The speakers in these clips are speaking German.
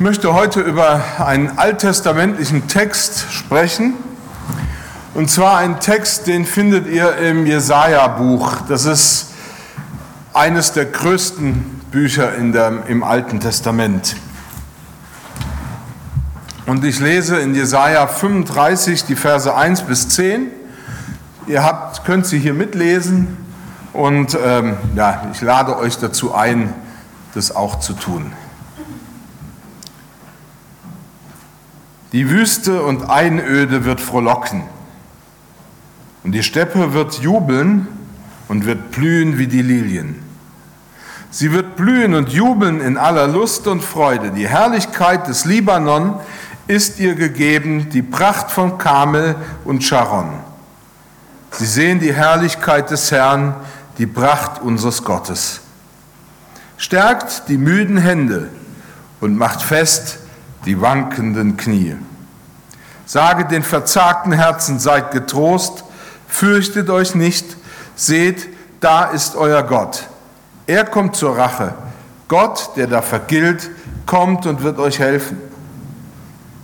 Ich möchte heute über einen alttestamentlichen Text sprechen. Und zwar einen Text, den findet ihr im Jesaja-Buch. Das ist eines der größten Bücher in der, im Alten Testament. Und ich lese in Jesaja 35 die Verse 1 bis 10. Ihr habt, könnt sie hier mitlesen und ähm, ja, ich lade euch dazu ein, das auch zu tun. Die Wüste und Einöde wird frohlocken. Und die Steppe wird jubeln und wird blühen wie die Lilien. Sie wird blühen und jubeln in aller Lust und Freude. Die Herrlichkeit des Libanon ist ihr gegeben, die Pracht von Kamel und Sharon. Sie sehen die Herrlichkeit des Herrn, die Pracht unseres Gottes. Stärkt die müden Hände und macht fest die wankenden Knie. Sage den verzagten Herzen, seid getrost, fürchtet euch nicht, seht, da ist euer Gott. Er kommt zur Rache. Gott, der da vergilt, kommt und wird euch helfen.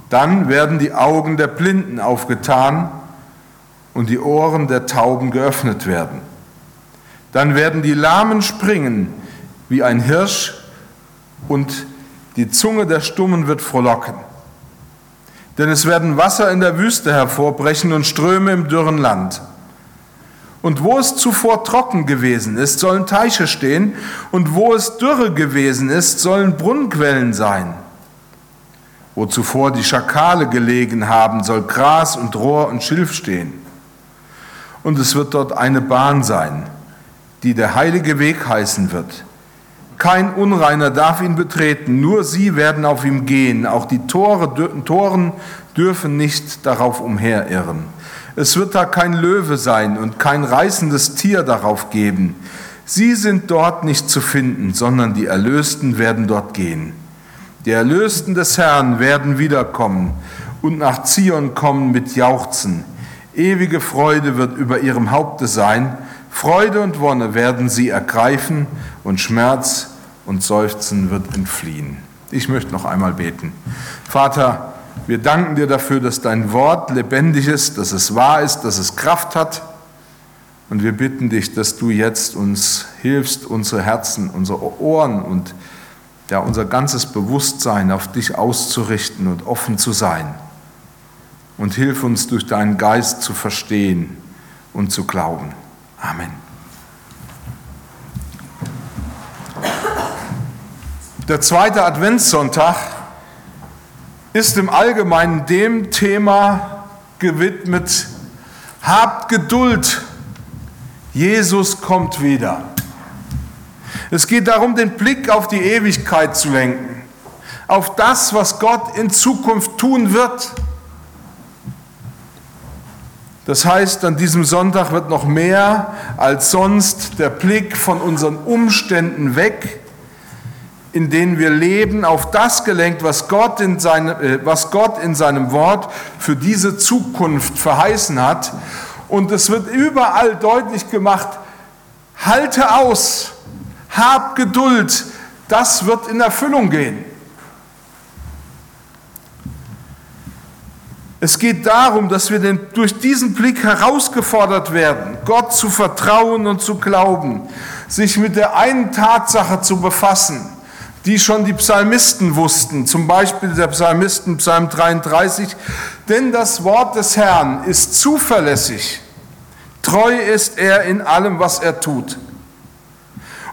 Dann werden die Augen der Blinden aufgetan und die Ohren der Tauben geöffnet werden. Dann werden die Lahmen springen wie ein Hirsch und die Zunge der Stummen wird frohlocken. Denn es werden Wasser in der Wüste hervorbrechen und Ströme im dürren Land. Und wo es zuvor trocken gewesen ist, sollen Teiche stehen, und wo es dürre gewesen ist, sollen Brunnenquellen sein. Wo zuvor die Schakale gelegen haben, soll Gras und Rohr und Schilf stehen. Und es wird dort eine Bahn sein, die der heilige Weg heißen wird. Kein Unreiner darf ihn betreten, nur sie werden auf ihm gehen. Auch die Tore, Toren dürfen nicht darauf umherirren. Es wird da kein Löwe sein und kein reißendes Tier darauf geben. Sie sind dort nicht zu finden, sondern die Erlösten werden dort gehen. Die Erlösten des Herrn werden wiederkommen und nach Zion kommen mit Jauchzen. Ewige Freude wird über ihrem Haupte sein Freude und Wonne werden sie ergreifen und Schmerz und Seufzen wird entfliehen. Ich möchte noch einmal beten. Vater, wir danken dir dafür, dass dein Wort lebendig ist, dass es wahr ist, dass es Kraft hat. Und wir bitten dich, dass du jetzt uns hilfst, unsere Herzen, unsere Ohren und ja, unser ganzes Bewusstsein auf dich auszurichten und offen zu sein. Und hilf uns durch deinen Geist zu verstehen und zu glauben. Amen. Der zweite Adventssonntag ist im Allgemeinen dem Thema gewidmet, habt Geduld, Jesus kommt wieder. Es geht darum, den Blick auf die Ewigkeit zu lenken, auf das, was Gott in Zukunft tun wird. Das heißt, an diesem Sonntag wird noch mehr als sonst der Blick von unseren Umständen weg, in denen wir leben, auf das gelenkt, was Gott in, seine, äh, was Gott in seinem Wort für diese Zukunft verheißen hat. Und es wird überall deutlich gemacht, halte aus, hab Geduld, das wird in Erfüllung gehen. Es geht darum, dass wir den, durch diesen Blick herausgefordert werden, Gott zu vertrauen und zu glauben, sich mit der einen Tatsache zu befassen, die schon die Psalmisten wussten, zum Beispiel der Psalmisten Psalm 33, denn das Wort des Herrn ist zuverlässig, treu ist er in allem, was er tut.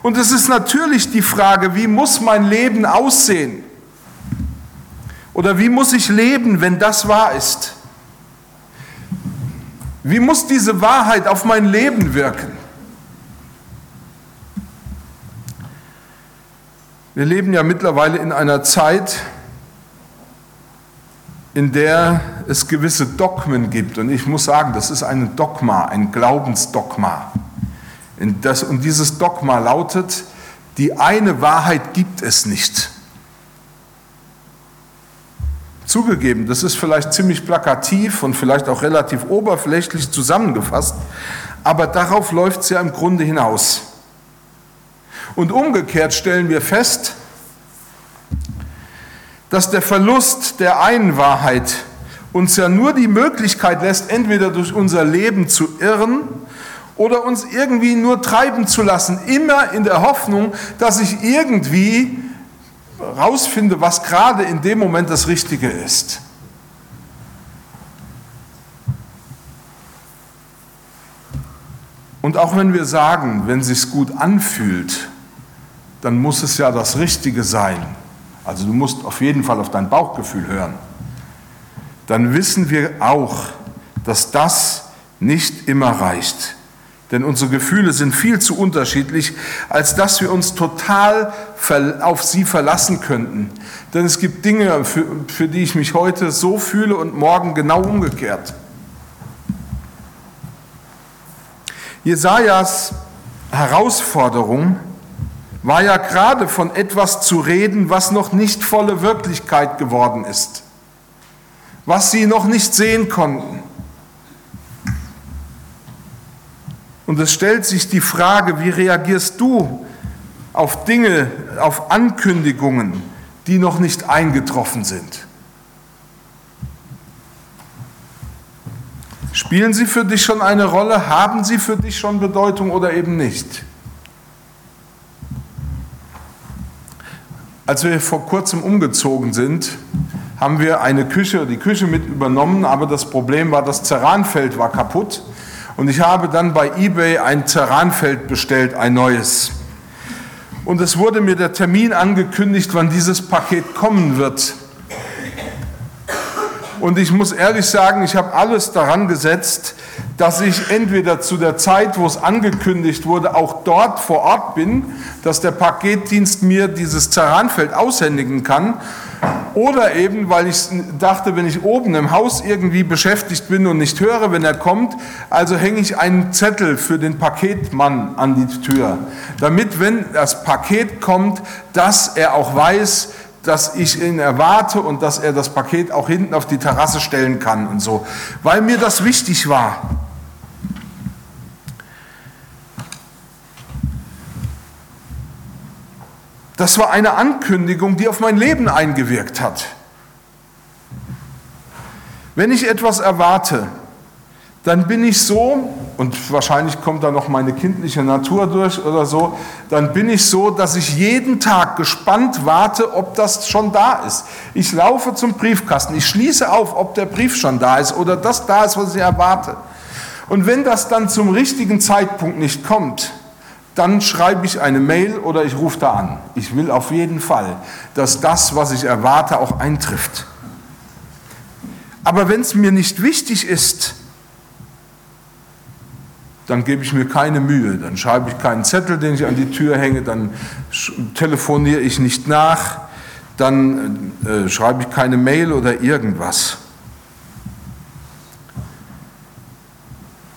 Und es ist natürlich die Frage, wie muss mein Leben aussehen? Oder wie muss ich leben, wenn das wahr ist? Wie muss diese Wahrheit auf mein Leben wirken? Wir leben ja mittlerweile in einer Zeit, in der es gewisse Dogmen gibt. Und ich muss sagen, das ist ein Dogma, ein Glaubensdogma. Und dieses Dogma lautet, die eine Wahrheit gibt es nicht. Zugegeben, das ist vielleicht ziemlich plakativ und vielleicht auch relativ oberflächlich zusammengefasst, aber darauf läuft es ja im Grunde hinaus. Und umgekehrt stellen wir fest, dass der Verlust der einen Wahrheit uns ja nur die Möglichkeit lässt, entweder durch unser Leben zu irren oder uns irgendwie nur treiben zu lassen, immer in der Hoffnung, dass ich irgendwie rausfinde, was gerade in dem Moment das Richtige ist. Und auch wenn wir sagen, wenn es sich gut anfühlt, dann muss es ja das Richtige sein. Also du musst auf jeden Fall auf dein Bauchgefühl hören. Dann wissen wir auch, dass das nicht immer reicht. Denn unsere Gefühle sind viel zu unterschiedlich, als dass wir uns total auf sie verlassen könnten. Denn es gibt Dinge, für, für die ich mich heute so fühle und morgen genau umgekehrt. Jesajas Herausforderung war ja gerade von etwas zu reden, was noch nicht volle Wirklichkeit geworden ist, was sie noch nicht sehen konnten. Und es stellt sich die Frage, wie reagierst du auf Dinge, auf Ankündigungen, die noch nicht eingetroffen sind? Spielen sie für dich schon eine Rolle? Haben sie für dich schon Bedeutung oder eben nicht? Als wir vor kurzem umgezogen sind, haben wir eine Küche, die Küche mit übernommen, aber das Problem war, das Ceranfeld war kaputt und ich habe dann bei eBay ein Terranfeld bestellt, ein neues. Und es wurde mir der Termin angekündigt, wann dieses Paket kommen wird. Und ich muss ehrlich sagen, ich habe alles daran gesetzt, dass ich entweder zu der Zeit, wo es angekündigt wurde, auch dort vor Ort bin, dass der Paketdienst mir dieses Terranfeld aushändigen kann oder eben, weil ich dachte, wenn ich oben im Haus irgendwie beschäftigt bin und nicht höre, wenn er kommt, also hänge ich einen Zettel für den Paketmann an die Tür, damit, wenn das Paket kommt, dass er auch weiß, dass ich ihn erwarte und dass er das Paket auch hinten auf die Terrasse stellen kann und so, weil mir das wichtig war. Das war eine Ankündigung, die auf mein Leben eingewirkt hat. Wenn ich etwas erwarte, dann bin ich so, und wahrscheinlich kommt da noch meine kindliche Natur durch oder so, dann bin ich so, dass ich jeden Tag gespannt warte, ob das schon da ist. Ich laufe zum Briefkasten, ich schließe auf, ob der Brief schon da ist oder das da ist, was ich erwarte. Und wenn das dann zum richtigen Zeitpunkt nicht kommt, dann schreibe ich eine Mail oder ich rufe da an. Ich will auf jeden Fall, dass das, was ich erwarte, auch eintrifft. Aber wenn es mir nicht wichtig ist, dann gebe ich mir keine Mühe. Dann schreibe ich keinen Zettel, den ich an die Tür hänge, dann telefoniere ich nicht nach, dann äh, schreibe ich keine Mail oder irgendwas.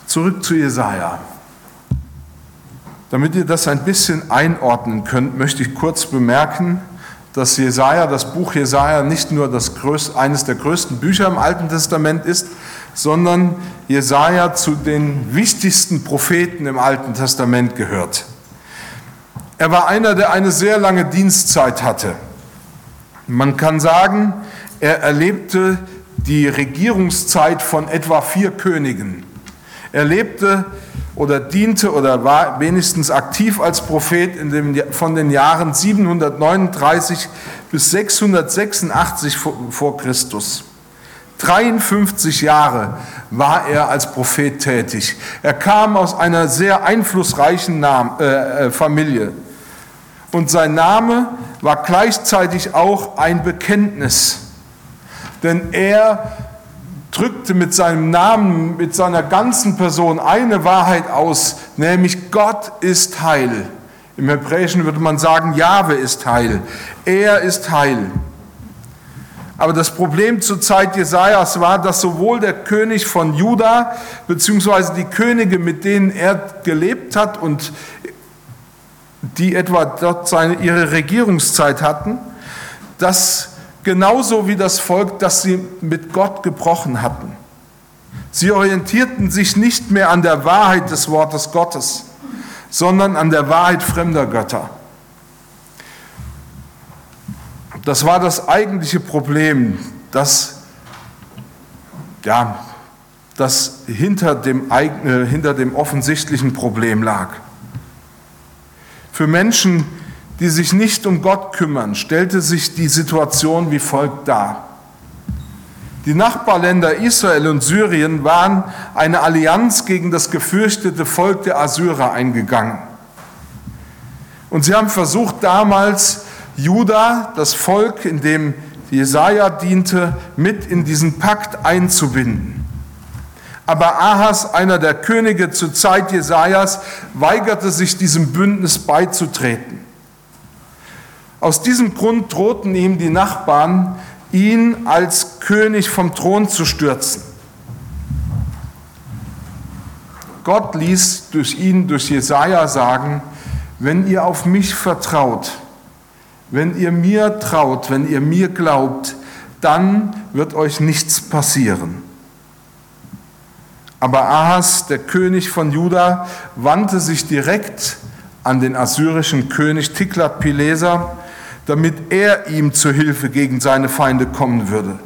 Zurück zu Jesaja. Damit ihr das ein bisschen einordnen könnt, möchte ich kurz bemerken, dass Jesaja, das Buch Jesaja nicht nur das größte, eines der größten Bücher im Alten Testament ist, sondern Jesaja zu den wichtigsten Propheten im Alten Testament gehört. Er war einer, der eine sehr lange Dienstzeit hatte. Man kann sagen, er erlebte die Regierungszeit von etwa vier Königen. Er lebte oder diente oder war wenigstens aktiv als Prophet in dem, von den Jahren 739 bis 686 vor Christus. 53 Jahre war er als Prophet tätig. Er kam aus einer sehr einflussreichen äh, äh, Familie. Und sein Name war gleichzeitig auch ein Bekenntnis. Denn er drückte mit seinem Namen, mit seiner ganzen Person eine Wahrheit aus, nämlich Gott ist Heil. Im Hebräischen würde man sagen, Jahwe ist Heil. Er ist Heil. Aber das Problem zur Zeit Jesajas war, dass sowohl der König von Juda, beziehungsweise die Könige, mit denen er gelebt hat und die etwa dort seine, ihre Regierungszeit hatten, dass genauso wie das Volk, das sie mit Gott gebrochen hatten. Sie orientierten sich nicht mehr an der Wahrheit des Wortes Gottes, sondern an der Wahrheit fremder Götter. Das war das eigentliche Problem, das, ja, das hinter dem, äh, hinter dem offensichtlichen Problem lag. Für Menschen, die sich nicht um Gott kümmern, stellte sich die Situation wie folgt dar. Die Nachbarländer Israel und Syrien waren eine Allianz gegen das gefürchtete Volk der Assyrer eingegangen. Und sie haben versucht damals Juda, das Volk, in dem Jesaja diente, mit in diesen Pakt einzubinden. Aber Ahas, einer der Könige zur Zeit Jesajas, weigerte sich diesem Bündnis beizutreten. Aus diesem Grund drohten ihm die Nachbarn, ihn als König vom Thron zu stürzen. Gott ließ durch ihn, durch Jesaja sagen, wenn ihr auf mich vertraut, wenn ihr mir traut, wenn ihr mir glaubt, dann wird euch nichts passieren. Aber Ahas, der König von Juda, wandte sich direkt an den assyrischen König Tiglat-Pileser, damit er ihm zur Hilfe gegen seine Feinde kommen würde.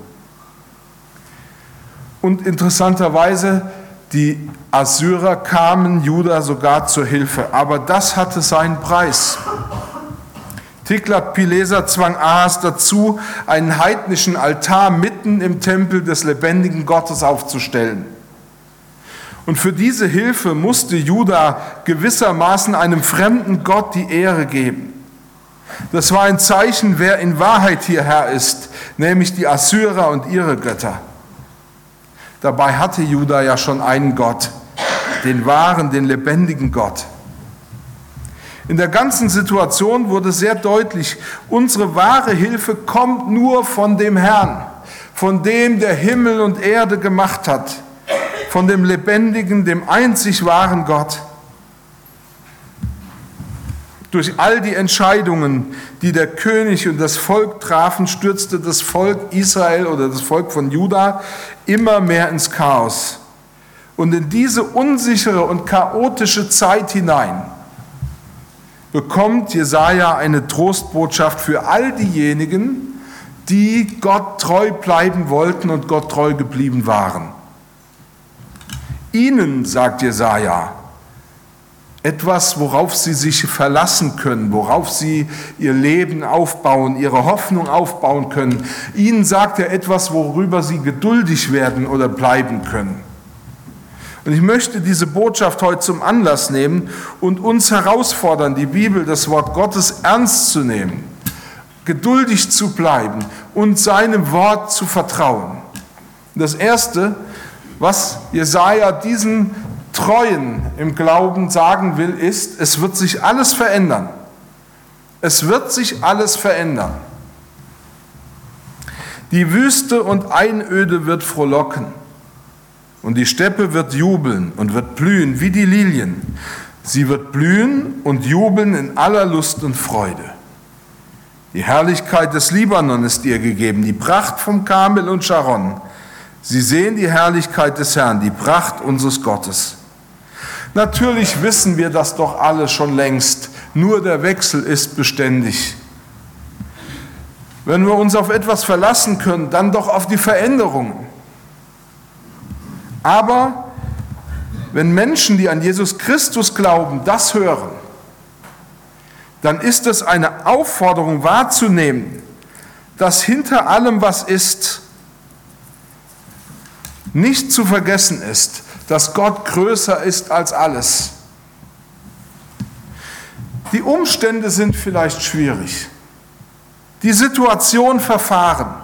Und interessanterweise, die Assyrer kamen Juda sogar zur Hilfe, aber das hatte seinen Preis. Tiglat-Pileser zwang Ahas dazu, einen heidnischen Altar mitten im Tempel des lebendigen Gottes aufzustellen. Und für diese Hilfe musste Juda gewissermaßen einem fremden Gott die Ehre geben. Das war ein Zeichen, wer in Wahrheit hier Herr ist, nämlich die Assyrer und ihre Götter. Dabei hatte Juda ja schon einen Gott, den wahren, den lebendigen Gott. In der ganzen Situation wurde sehr deutlich, unsere wahre Hilfe kommt nur von dem Herrn, von dem der Himmel und Erde gemacht hat, von dem lebendigen, dem einzig wahren Gott. Durch all die Entscheidungen, die der König und das Volk trafen, stürzte das Volk Israel oder das Volk von Juda immer mehr ins Chaos. Und in diese unsichere und chaotische Zeit hinein bekommt Jesaja eine Trostbotschaft für all diejenigen, die Gott treu bleiben wollten und Gott treu geblieben waren. Ihnen, sagt Jesaja, etwas, worauf sie sich verlassen können, worauf sie ihr Leben aufbauen, ihre Hoffnung aufbauen können. Ihnen sagt er etwas, worüber sie geduldig werden oder bleiben können. Und ich möchte diese Botschaft heute zum Anlass nehmen und uns herausfordern, die Bibel, das Wort Gottes ernst zu nehmen, geduldig zu bleiben und seinem Wort zu vertrauen. Das Erste, was Jesaja diesen Treuen im Glauben sagen will, ist, es wird sich alles verändern. Es wird sich alles verändern. Die Wüste und Einöde wird frohlocken und die Steppe wird jubeln und wird blühen wie die Lilien. Sie wird blühen und jubeln in aller Lust und Freude. Die Herrlichkeit des Libanon ist ihr gegeben, die Pracht vom Kamel und Sharon. Sie sehen die Herrlichkeit des Herrn, die Pracht unseres Gottes. Natürlich wissen wir das doch alle schon längst, nur der Wechsel ist beständig. Wenn wir uns auf etwas verlassen können, dann doch auf die Veränderungen. Aber wenn Menschen, die an Jesus Christus glauben, das hören, dann ist es eine Aufforderung wahrzunehmen, dass hinter allem, was ist, nicht zu vergessen ist, dass Gott größer ist als alles. Die Umstände sind vielleicht schwierig. Die Situation verfahren.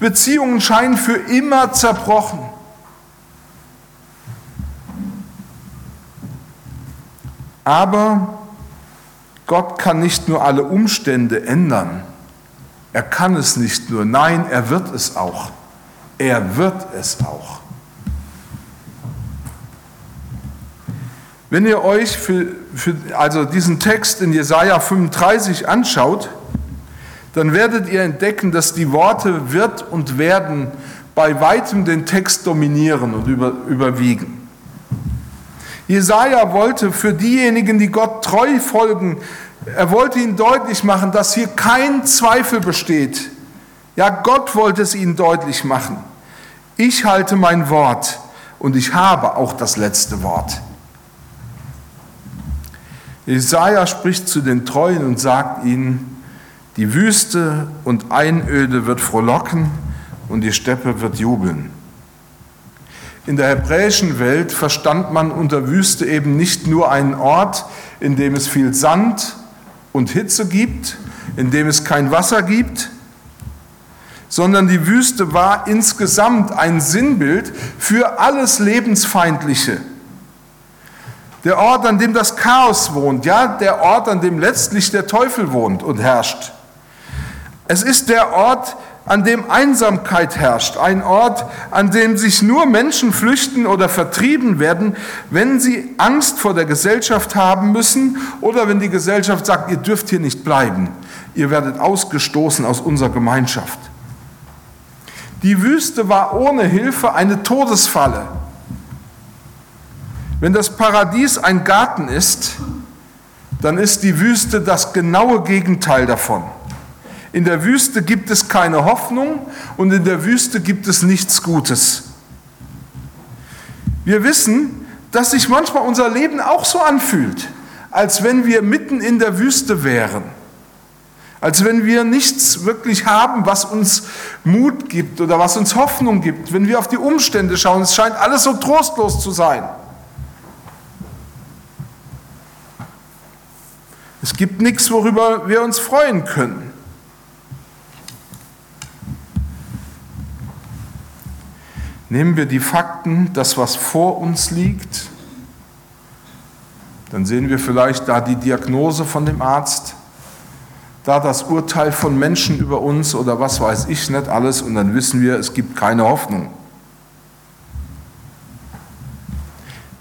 Beziehungen scheinen für immer zerbrochen. Aber Gott kann nicht nur alle Umstände ändern. Er kann es nicht nur. Nein, er wird es auch. Er wird es auch. Wenn ihr euch für, für, also diesen Text in Jesaja 35 anschaut, dann werdet ihr entdecken, dass die Worte wird und werden bei weitem den Text dominieren und über, überwiegen. Jesaja wollte für diejenigen, die Gott treu folgen, Er wollte ihnen deutlich machen, dass hier kein Zweifel besteht. Ja, Gott wollte es ihnen deutlich machen. Ich halte mein Wort und ich habe auch das letzte Wort. Jesaja spricht zu den Treuen und sagt ihnen, die Wüste und Einöde wird frohlocken und die Steppe wird jubeln. In der hebräischen Welt verstand man unter Wüste eben nicht nur einen Ort, in dem es viel Sand und Hitze gibt, in dem es kein Wasser gibt, sondern die Wüste war insgesamt ein Sinnbild für alles Lebensfeindliche. Der Ort, an dem das Chaos wohnt, ja, der Ort, an dem letztlich der Teufel wohnt und herrscht. Es ist der Ort, an dem Einsamkeit herrscht, ein Ort, an dem sich nur Menschen flüchten oder vertrieben werden, wenn sie Angst vor der Gesellschaft haben müssen oder wenn die Gesellschaft sagt, ihr dürft hier nicht bleiben, ihr werdet ausgestoßen aus unserer Gemeinschaft. Die Wüste war ohne Hilfe eine Todesfalle. Wenn das Paradies ein Garten ist, dann ist die Wüste das genaue Gegenteil davon. In der Wüste gibt es keine Hoffnung und in der Wüste gibt es nichts Gutes. Wir wissen, dass sich manchmal unser Leben auch so anfühlt, als wenn wir mitten in der Wüste wären, als wenn wir nichts wirklich haben, was uns Mut gibt oder was uns Hoffnung gibt, wenn wir auf die Umstände schauen, es scheint alles so trostlos zu sein. Es gibt nichts, worüber wir uns freuen können. Nehmen wir die Fakten, das, was vor uns liegt, dann sehen wir vielleicht da die Diagnose von dem Arzt, da das Urteil von Menschen über uns oder was weiß ich nicht alles und dann wissen wir, es gibt keine Hoffnung.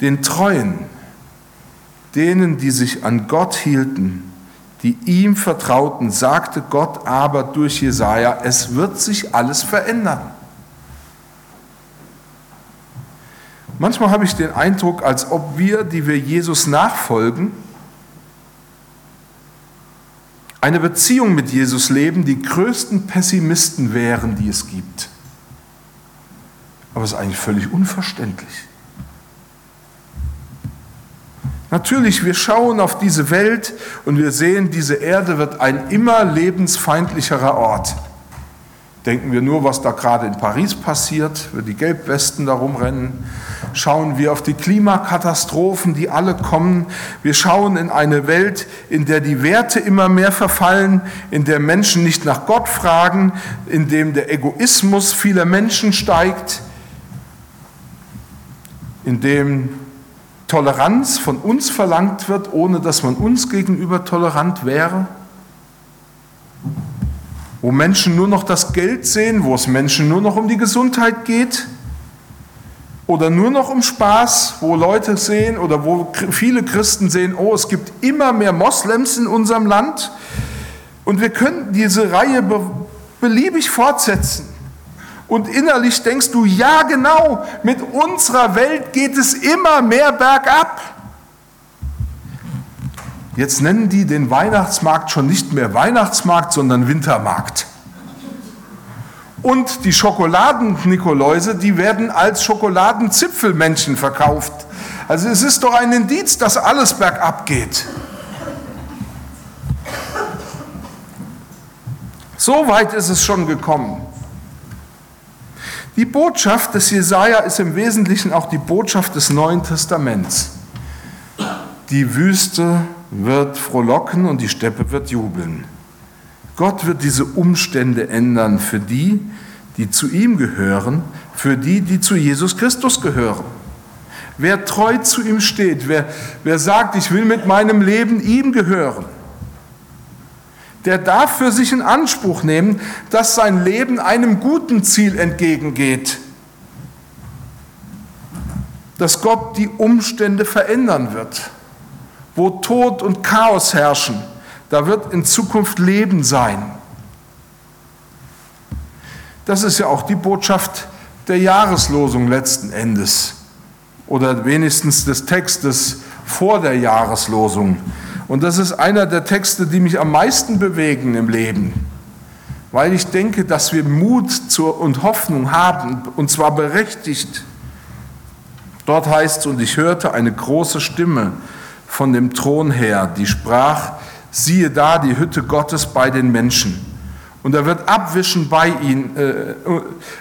Den Treuen, denen, die sich an Gott hielten, die ihm vertrauten, sagte Gott aber durch Jesaja, es wird sich alles verändern. Manchmal habe ich den Eindruck, als ob wir, die wir Jesus nachfolgen, eine Beziehung mit Jesus leben, die größten Pessimisten wären, die es gibt. Aber es ist eigentlich völlig unverständlich. Natürlich, wir schauen auf diese Welt und wir sehen, diese Erde wird ein immer lebensfeindlicherer Ort. Denken wir nur, was da gerade in Paris passiert, wenn die Gelbwesten da rumrennen. Schauen wir auf die Klimakatastrophen, die alle kommen. Wir schauen in eine Welt, in der die Werte immer mehr verfallen, in der Menschen nicht nach Gott fragen, in dem der Egoismus vieler Menschen steigt, in dem Toleranz von uns verlangt wird, ohne dass man uns gegenüber tolerant wäre? Wo Menschen nur noch das Geld sehen, wo es Menschen nur noch um die Gesundheit geht? Oder nur noch um Spaß, wo Leute sehen oder wo viele Christen sehen, oh, es gibt immer mehr Moslems in unserem Land? Und wir könnten diese Reihe beliebig fortsetzen. Und innerlich denkst du, ja genau, mit unserer Welt geht es immer mehr bergab. Jetzt nennen die den Weihnachtsmarkt schon nicht mehr Weihnachtsmarkt, sondern Wintermarkt. Und die Schokoladen-Nikoläuse, die werden als Schokoladenzipfelmännchen verkauft. Also es ist doch ein Indiz, dass alles bergab geht. So weit ist es schon gekommen. Die Botschaft des Jesaja ist im Wesentlichen auch die Botschaft des Neuen Testaments. Die Wüste wird frohlocken und die Steppe wird jubeln. Gott wird diese Umstände ändern für die, die zu ihm gehören, für die, die zu Jesus Christus gehören. Wer treu zu ihm steht, wer, wer sagt, ich will mit meinem Leben ihm gehören, der darf für sich in Anspruch nehmen, dass sein Leben einem guten Ziel entgegengeht, dass Gott die Umstände verändern wird wo Tod und Chaos herrschen, da wird in Zukunft Leben sein. Das ist ja auch die Botschaft der Jahreslosung letzten Endes oder wenigstens des Textes vor der Jahreslosung. Und das ist einer der Texte, die mich am meisten bewegen im Leben, weil ich denke, dass wir Mut und Hoffnung haben, und zwar berechtigt. Dort heißt es, und ich hörte eine große Stimme von dem Thron her, die sprach, siehe da die Hütte Gottes bei den Menschen. Und er wird abwischen bei ihnen, äh,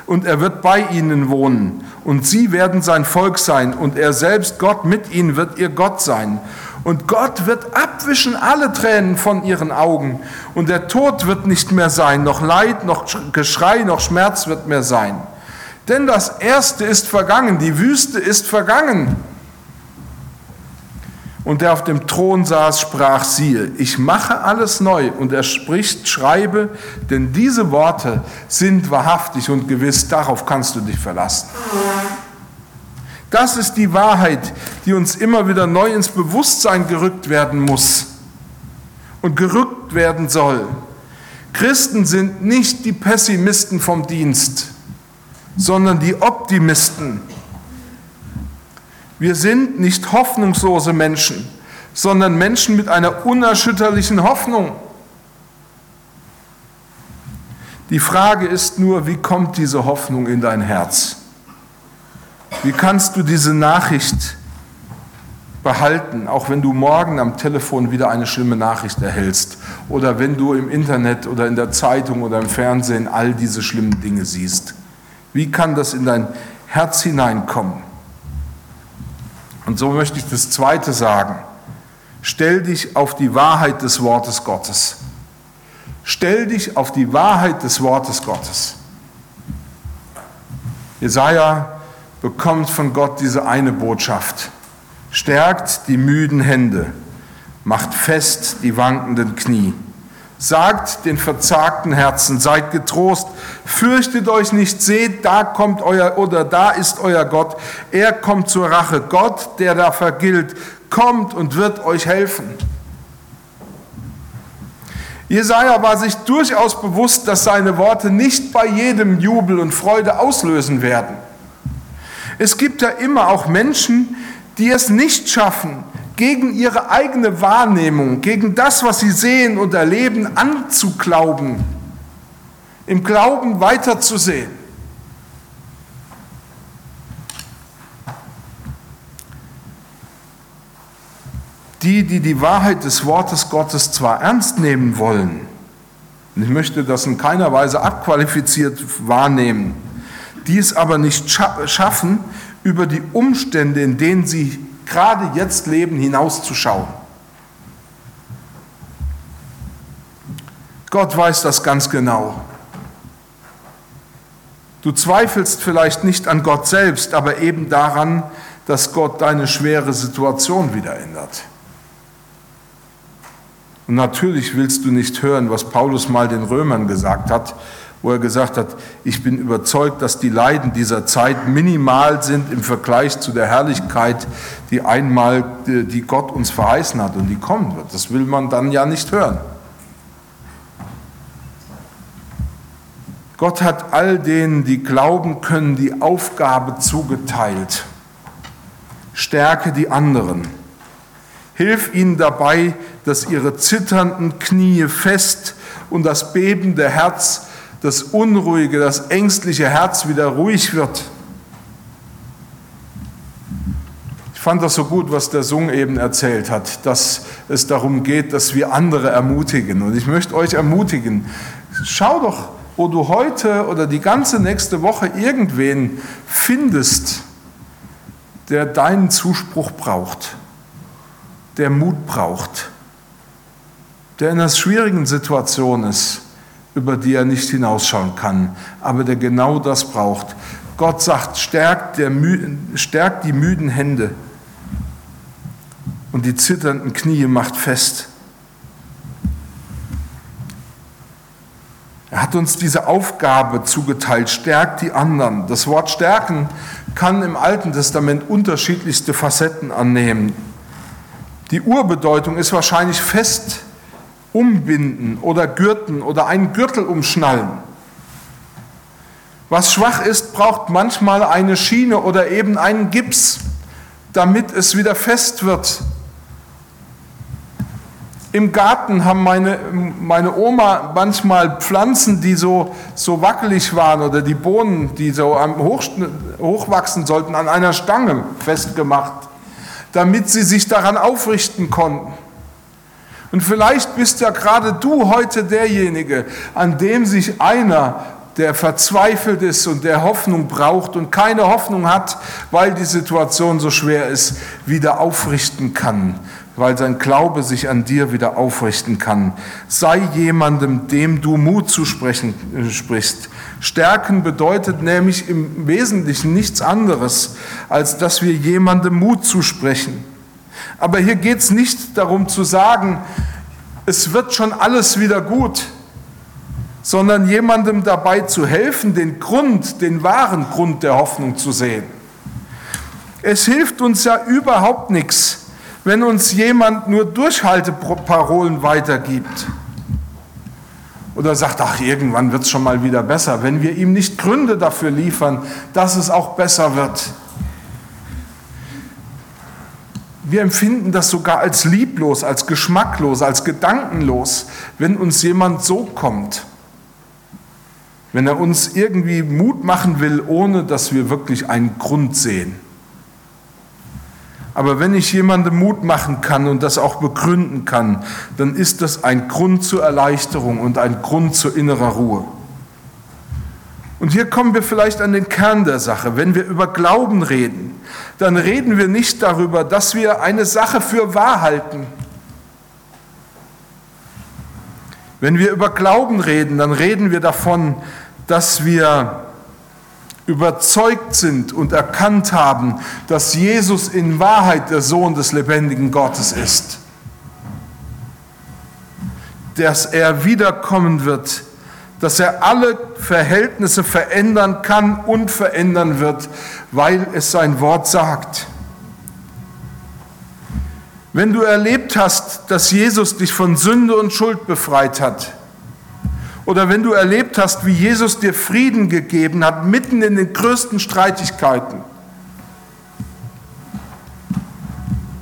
und er wird bei ihnen wohnen. Und sie werden sein Volk sein. Und er selbst, Gott mit ihnen, wird ihr Gott sein. Und Gott wird abwischen alle Tränen von ihren Augen. Und der Tod wird nicht mehr sein, noch Leid, noch Geschrei, noch Schmerz wird mehr sein. Denn das Erste ist vergangen, die Wüste ist vergangen. Und der auf dem Thron saß, sprach, siehe, ich mache alles neu. Und er spricht, schreibe, denn diese Worte sind wahrhaftig und gewiss, darauf kannst du dich verlassen. Das ist die Wahrheit, die uns immer wieder neu ins Bewusstsein gerückt werden muss und gerückt werden soll. Christen sind nicht die Pessimisten vom Dienst, sondern die Optimisten wir sind nicht hoffnungslose Menschen, sondern Menschen mit einer unerschütterlichen Hoffnung. Die Frage ist nur, wie kommt diese Hoffnung in dein Herz? Wie kannst du diese Nachricht behalten, auch wenn du morgen am Telefon wieder eine schlimme Nachricht erhältst oder wenn du im Internet oder in der Zeitung oder im Fernsehen all diese schlimmen Dinge siehst? Wie kann das in dein Herz hineinkommen? Und so möchte ich das Zweite sagen. Stell dich auf die Wahrheit des Wortes Gottes. Stell dich auf die Wahrheit des Wortes Gottes. Jesaja bekommt von Gott diese eine Botschaft. Stärkt die müden Hände, macht fest die wankenden Knie. Sagt den verzagten Herzen, seid getrost, fürchtet euch nicht, seht, da kommt euer oder da ist euer Gott, er kommt zur Rache, Gott, der da vergilt, kommt und wird euch helfen. Jesaja war sich durchaus bewusst, dass seine Worte nicht bei jedem Jubel und Freude auslösen werden. Es gibt ja immer auch Menschen, die es nicht schaffen, gegen ihre eigene Wahrnehmung, gegen das, was sie sehen und erleben, anzuglauben, im Glauben weiterzusehen. Die, die die Wahrheit des Wortes Gottes zwar ernst nehmen wollen, und ich möchte das in keiner Weise abqualifiziert wahrnehmen, die es aber nicht schaffen, über die Umstände, in denen sie gerade jetzt leben, hinauszuschauen. Gott weiß das ganz genau. Du zweifelst vielleicht nicht an Gott selbst, aber eben daran, dass Gott deine schwere Situation wieder ändert. Und natürlich willst du nicht hören, was Paulus mal den Römern gesagt hat, wo er gesagt hat, ich bin überzeugt, dass die Leiden dieser Zeit minimal sind im Vergleich zu der Herrlichkeit, die einmal, die Gott uns verheißen hat und die kommen wird. Das will man dann ja nicht hören. Gott hat all denen, die glauben können, die Aufgabe zugeteilt. Stärke die anderen. Hilf ihnen dabei, dass ihre zitternden Knie fest und das bebende Herz das unruhige, das ängstliche Herz wieder ruhig wird. Ich fand das so gut, was der Sung eben erzählt hat, dass es darum geht, dass wir andere ermutigen. Und ich möchte euch ermutigen, schau doch, wo du heute oder die ganze nächste Woche irgendwen findest, der deinen Zuspruch braucht, der Mut braucht, der in einer schwierigen Situation ist über die er nicht hinausschauen kann, aber der genau das braucht. Gott sagt, stärkt, stärkt die müden Hände und die zitternden Knie macht fest. Er hat uns diese Aufgabe zugeteilt, stärkt die anderen. Das Wort stärken kann im Alten Testament unterschiedlichste Facetten annehmen. Die Urbedeutung ist wahrscheinlich fest umbinden oder gürten oder einen Gürtel umschnallen. Was schwach ist, braucht manchmal eine Schiene oder eben einen Gips, damit es wieder fest wird. Im Garten haben meine, meine Oma manchmal Pflanzen, die so, so wackelig waren oder die Bohnen, die so hoch, hochwachsen sollten, an einer Stange festgemacht, damit sie sich daran aufrichten konnten. Und vielleicht bist ja gerade du heute derjenige, an dem sich einer der verzweifelt ist und der Hoffnung braucht und keine Hoffnung hat, weil die Situation so schwer ist, wieder aufrichten kann, weil sein Glaube sich an dir wieder aufrichten kann. Sei jemandem, dem du Mut zusprechen äh, sprichst. Stärken bedeutet nämlich im Wesentlichen nichts anderes, als dass wir jemandem Mut zusprechen. Aber hier geht es nicht darum zu sagen, es wird schon alles wieder gut sondern jemandem dabei zu helfen, den Grund, den wahren Grund der Hoffnung zu sehen. Es hilft uns ja überhaupt nichts, wenn uns jemand nur Durchhalteparolen weitergibt oder sagt, ach, irgendwann wird es schon mal wieder besser, wenn wir ihm nicht Gründe dafür liefern, dass es auch besser wird. Wir empfinden das sogar als lieblos, als geschmacklos, als gedankenlos, wenn uns jemand so kommt wenn er uns irgendwie Mut machen will, ohne dass wir wirklich einen Grund sehen. Aber wenn ich jemandem Mut machen kann und das auch begründen kann, dann ist das ein Grund zur Erleichterung und ein Grund zur innerer Ruhe. Und hier kommen wir vielleicht an den Kern der Sache. Wenn wir über Glauben reden, dann reden wir nicht darüber, dass wir eine Sache für wahr halten. Wenn wir über Glauben reden, dann reden wir davon, dass wir überzeugt sind und erkannt haben, dass Jesus in Wahrheit der Sohn des lebendigen Gottes ist, dass er wiederkommen wird, dass er alle Verhältnisse verändern kann und verändern wird, weil es sein Wort sagt. Wenn du erlebt hast, dass Jesus dich von Sünde und Schuld befreit hat, oder wenn du erlebt hast, wie Jesus dir Frieden gegeben hat, mitten in den größten Streitigkeiten.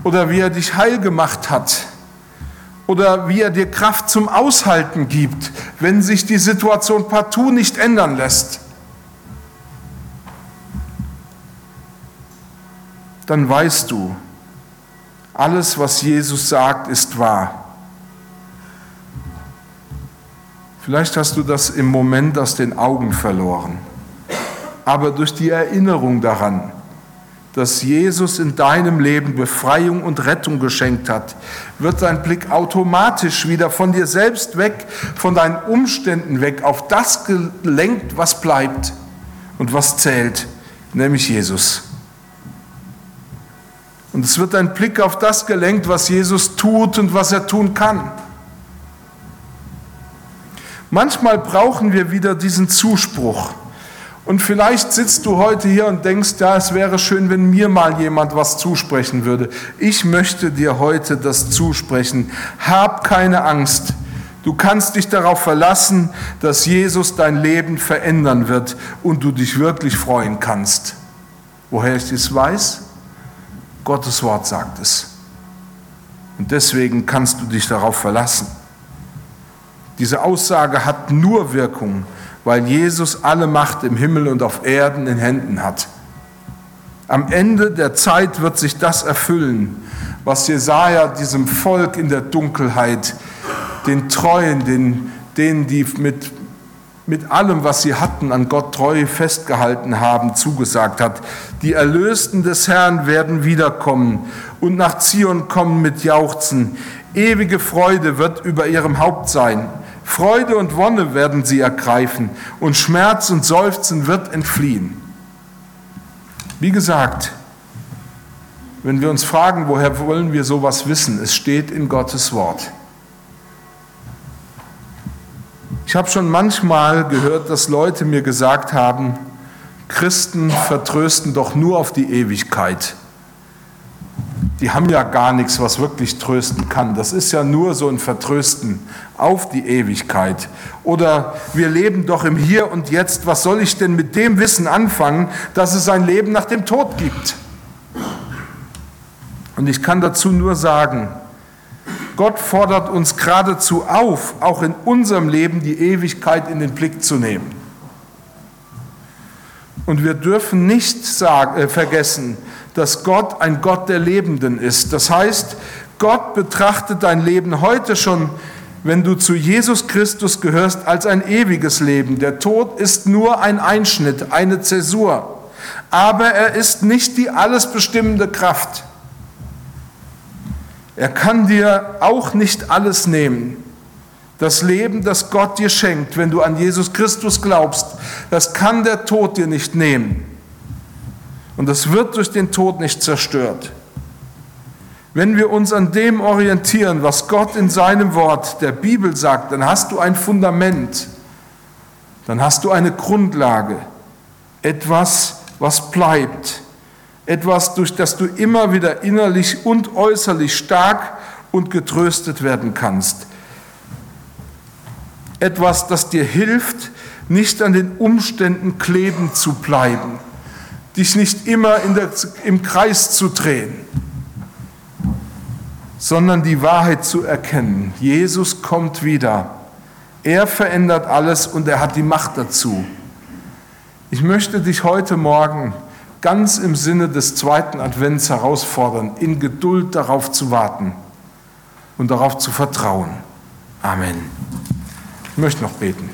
Oder wie er dich heil gemacht hat. Oder wie er dir Kraft zum Aushalten gibt, wenn sich die Situation partout nicht ändern lässt. Dann weißt du, alles, was Jesus sagt, ist wahr. Vielleicht hast du das im Moment aus den Augen verloren. Aber durch die Erinnerung daran, dass Jesus in deinem Leben Befreiung und Rettung geschenkt hat, wird dein Blick automatisch wieder von dir selbst weg, von deinen Umständen weg, auf das gelenkt, was bleibt und was zählt, nämlich Jesus. Und es wird dein Blick auf das gelenkt, was Jesus tut und was er tun kann. Manchmal brauchen wir wieder diesen Zuspruch. Und vielleicht sitzt du heute hier und denkst, ja, es wäre schön, wenn mir mal jemand was zusprechen würde. Ich möchte dir heute das zusprechen. Hab keine Angst. Du kannst dich darauf verlassen, dass Jesus dein Leben verändern wird und du dich wirklich freuen kannst. Woher ich das weiß? Gottes Wort sagt es. Und deswegen kannst du dich darauf verlassen. Diese Aussage hat nur Wirkung, weil Jesus alle Macht im Himmel und auf Erden in Händen hat. Am Ende der Zeit wird sich das erfüllen, was Jesaja diesem Volk in der Dunkelheit, den Treuen, den, denen, die mit, mit allem, was sie hatten, an Gott treu festgehalten haben, zugesagt hat. Die Erlösten des Herrn werden wiederkommen und nach Zion kommen mit Jauchzen. Ewige Freude wird über ihrem Haupt sein. Freude und Wonne werden sie ergreifen und Schmerz und Seufzen wird entfliehen. Wie gesagt, wenn wir uns fragen, woher wollen wir sowas wissen, es steht in Gottes Wort. Ich habe schon manchmal gehört, dass Leute mir gesagt haben, Christen vertrösten doch nur auf die Ewigkeit die haben ja gar nichts, was wirklich trösten kann. Das ist ja nur so ein Vertrösten auf die Ewigkeit. Oder wir leben doch im Hier und Jetzt. Was soll ich denn mit dem Wissen anfangen, dass es ein Leben nach dem Tod gibt? Und ich kann dazu nur sagen, Gott fordert uns geradezu auf, auch in unserem Leben die Ewigkeit in den Blick zu nehmen. Und wir dürfen nicht sagen, äh, vergessen, dass Gott ein Gott der Lebenden ist. Das heißt, Gott betrachtet dein Leben heute schon, wenn du zu Jesus Christus gehörst, als ein ewiges Leben. Der Tod ist nur ein Einschnitt, eine Zäsur. Aber er ist nicht die alles bestimmende Kraft. Er kann dir auch nicht alles nehmen. Das Leben, das Gott dir schenkt, wenn du an Jesus Christus glaubst, das kann der Tod dir nicht nehmen. Und das wird durch den Tod nicht zerstört. Wenn wir uns an dem orientieren, was Gott in seinem Wort der Bibel sagt, dann hast du ein Fundament, dann hast du eine Grundlage, etwas, was bleibt, etwas, durch das du immer wieder innerlich und äußerlich stark und getröstet werden kannst. Etwas, das dir hilft, nicht an den Umständen kleben zu bleiben, dich nicht immer der, im Kreis zu drehen, sondern die Wahrheit zu erkennen. Jesus kommt wieder. Er verändert alles und er hat die Macht dazu. Ich möchte dich heute Morgen ganz im Sinne des zweiten Advents herausfordern, in Geduld darauf zu warten und darauf zu vertrauen. Amen. Ich möchte noch beten.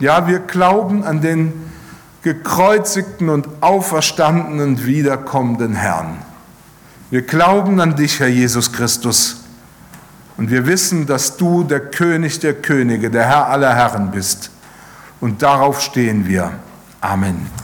Ja, wir glauben an den gekreuzigten und auferstandenen, wiederkommenden Herrn. Wir glauben an dich, Herr Jesus Christus. Und wir wissen, dass du der König der Könige, der Herr aller Herren bist. Und darauf stehen wir. Amen.